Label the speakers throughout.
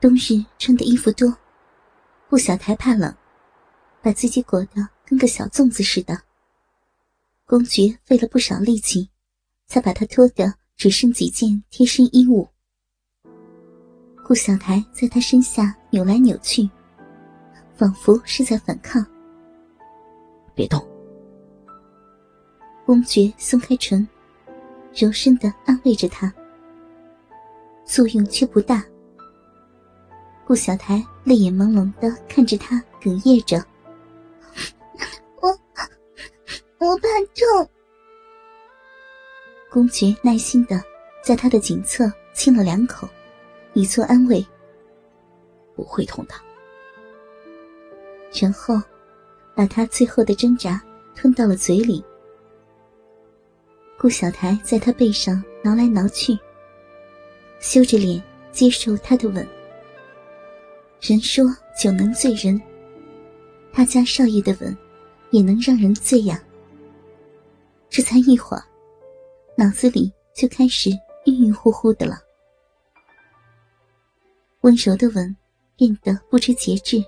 Speaker 1: 冬日穿的衣服多，顾小台怕冷，把自己裹得跟个小粽子似的。公爵费了不少力气，才把他脱得只剩几件贴身衣物。顾小台在他身下扭来扭去，仿佛是在反抗。
Speaker 2: 别动！
Speaker 1: 公爵松开唇，柔声的安慰着他，作用却不大。顾小台泪眼朦胧的看着他，哽咽着：“ 我，我怕痛。”公爵耐心的在他的颈侧亲了两口，以作安慰：“
Speaker 2: 不会痛的。”
Speaker 1: 然后，把他最后的挣扎吞到了嘴里。顾小台在他背上挠来挠去，羞着脸接受他的吻。人说酒能醉人，他家少爷的吻也能让人醉呀。这才一会儿，脑子里就开始晕晕乎乎的了。温柔的吻变得不知节制，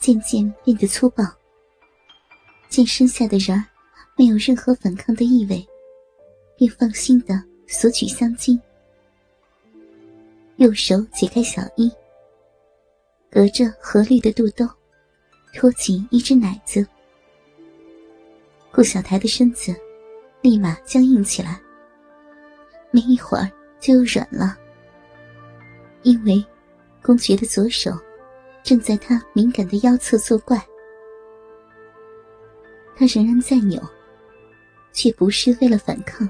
Speaker 1: 渐渐变得粗暴。见身下的人没有任何反抗的意味，便放心的索取香巾，右手解开小衣。隔着合绿的肚兜，托起一只奶子。顾小台的身子立马僵硬起来，没一会儿就又软了。因为公爵的左手正在他敏感的腰侧作怪，他仍然在扭，却不是为了反抗，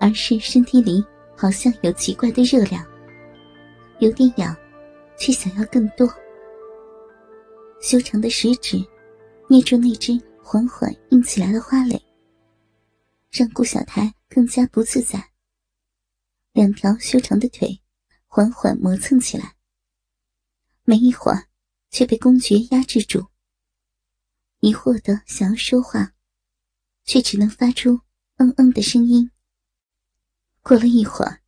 Speaker 1: 而是身体里好像有奇怪的热量，有点痒。却想要更多。修长的食指捏住那只缓缓硬起来的花蕾，让顾小台更加不自在。两条修长的腿缓缓磨蹭起来，没一会儿却被公爵压制住。疑惑的想要说话，却只能发出“嗯嗯”的声音。过了一会儿，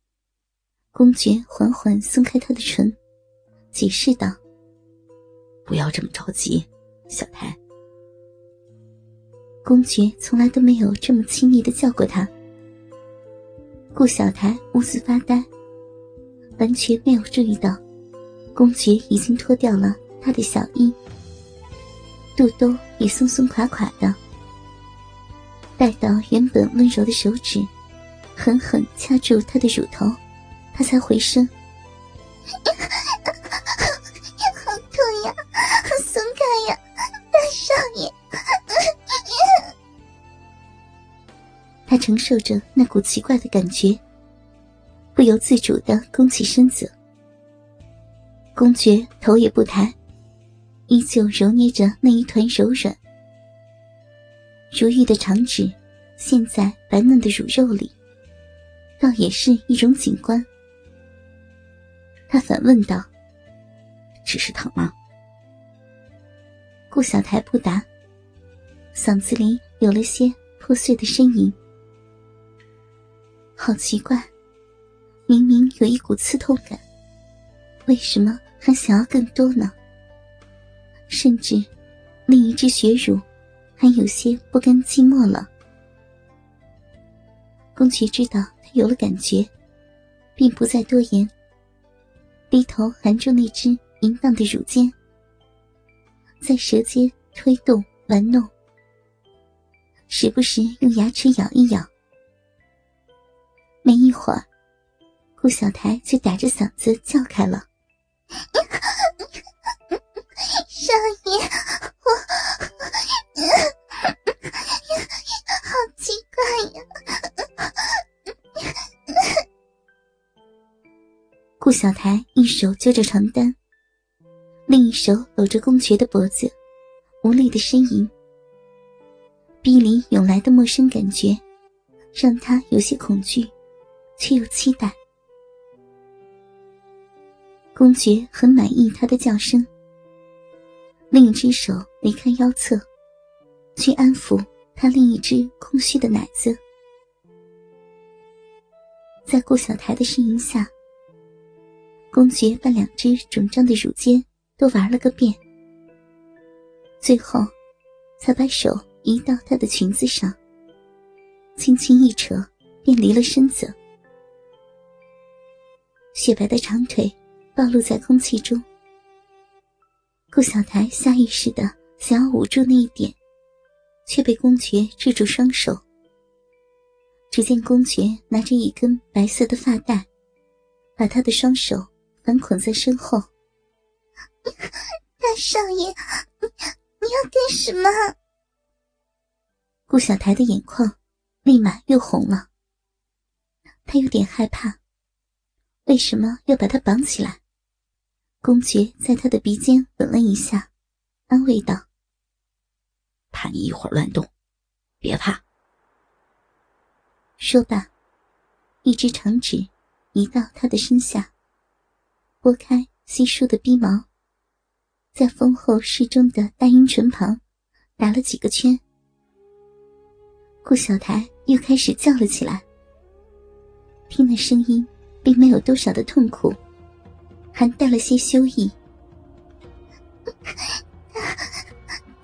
Speaker 1: 公爵缓缓松开他的唇。解释道：“
Speaker 2: 不要这么着急，小台。”
Speaker 1: 公爵从来都没有这么亲昵的叫过他。顾小台兀自发呆，完全没有注意到，公爵已经脱掉了他的小衣，肚兜也松松垮垮的。待到原本温柔的手指狠狠掐住他的乳头，他才回声承受着那股奇怪的感觉，不由自主的弓起身子。公爵头也不抬，依旧揉捏着那一团柔软如玉的长指，陷在白嫩的乳肉里，倒也是一种景观。他反问道：“
Speaker 2: 只是疼吗？”
Speaker 1: 顾小台不答，嗓子里有了些破碎的呻吟。好奇怪，明明有一股刺痛感，为什么还想要更多呢？甚至，另一只血乳还有些不甘寂寞了。公爵知道他有了感觉，并不再多言，低头含住那只淫荡的乳尖，在舌尖推动玩弄，时不时用牙齿咬一咬。没一会儿，顾小台就打着嗓子叫开了：“少爷，我好奇怪呀！”顾小台一手揪着床单，另一手搂着公爵的脖子，无力的呻吟。逼里涌来的陌生感觉，让他有些恐惧。却又期待。公爵很满意他的叫声，另一只手离开腰侧，去安抚他另一只空虚的奶子。在顾小台的呻吟下，公爵把两只肿胀的乳尖都玩了个遍，最后才把手移到她的裙子上，轻轻一扯，便离了身子。雪白的长腿暴露在空气中。顾小台下意识的想要捂住那一点，却被公爵制住双手。只见公爵拿着一根白色的发带，把他的双手反捆在身后。
Speaker 3: 大少爷，你要干什么？
Speaker 1: 顾小台的眼眶立马又红了。他有点害怕。为什么要把他绑起来？公爵在他的鼻尖吻了一下，安慰道：“
Speaker 2: 怕你一会儿乱动，别怕。”
Speaker 1: 说罢，一只长指移到他的身下，拨开稀疏的鼻毛，在丰厚适中的大阴唇旁打了几个圈。顾小台又开始叫了起来，听那声音。并没有多少的痛苦，还带了些羞意。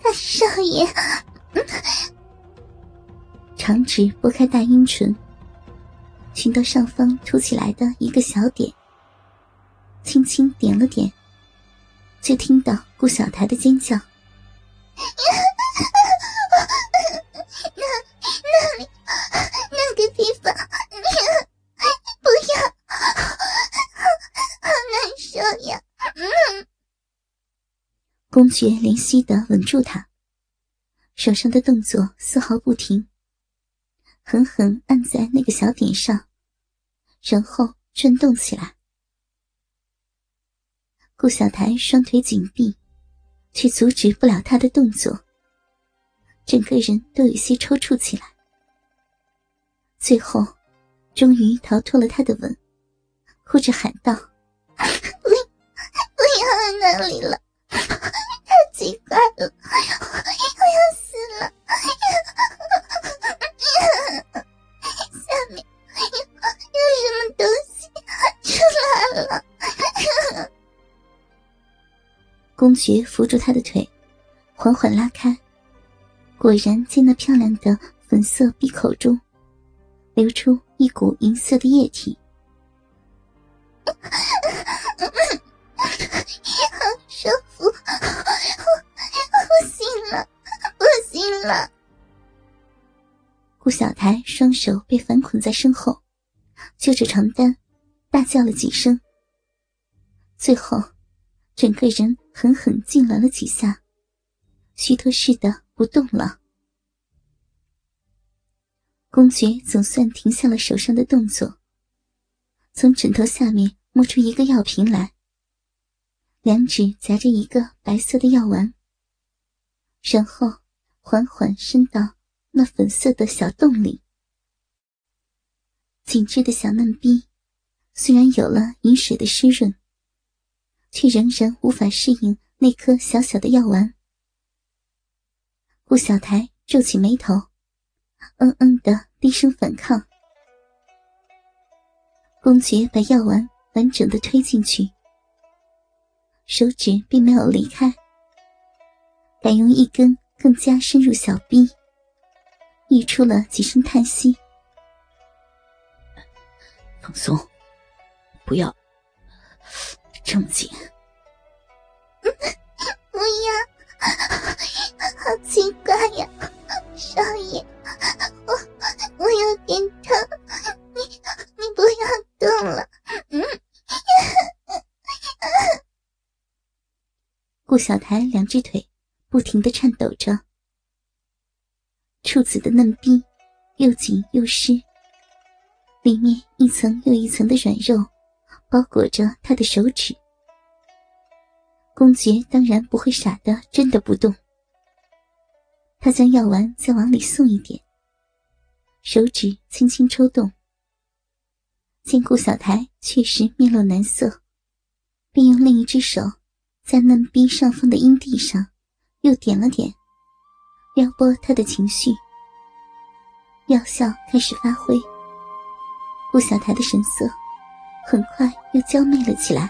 Speaker 3: 大少爷，
Speaker 1: 长指拨开大阴唇，寻到上方凸起来的一个小点，轻轻点了点，就听到顾小台的尖叫。
Speaker 3: 那那里那个地方。
Speaker 1: 公爵怜惜的吻住他，手上的动作丝毫不停，狠狠按在那个小点上，然后转动起来。顾小台双腿紧闭，却阻止不了他的动作，整个人都有些抽搐起来。最后，终于逃脱了他的吻，哭着喊道：“
Speaker 3: 不，不要那里了！”奇怪了，我要死了！下面有什么东西出来了？
Speaker 1: 公爵扶住他的腿，缓缓拉开，果然见那漂亮的粉色闭口中流出一股银色的液体。惊了顾小台双手被反捆在身后，揪着床单，大叫了几声。最后，整个人狠狠痉挛了几下，虚脱似的不动了。公爵总算停下了手上的动作，从枕头下面摸出一个药瓶来，两指夹着一个白色的药丸，然后缓缓伸到。那粉色的小洞里，紧致的小嫩逼，虽然有了饮水的湿润，却仍然无法适应那颗小小的药丸。顾小台皱起眉头，嗯嗯的低声反抗。公爵把药丸完整的推进去，手指并没有离开，改用一根更加深入小臂。溢出了几声叹息。
Speaker 2: 放松，不要这么紧。
Speaker 3: 不要，好奇怪呀，少爷，我我有点疼，你你不要动了。嗯。
Speaker 1: 顾小台两只腿不停的颤抖着。处子的嫩逼，又紧又湿，里面一层又一层的软肉，包裹着他的手指。公爵当然不会傻的，真的不动。他将药丸再往里送一点，手指轻轻抽动。见顾小台确实面露难色，便用另一只手，在嫩逼上方的阴蒂上，又点了点。撩拨他的情绪，药效开始发挥。顾小台的神色很快又娇媚了起来。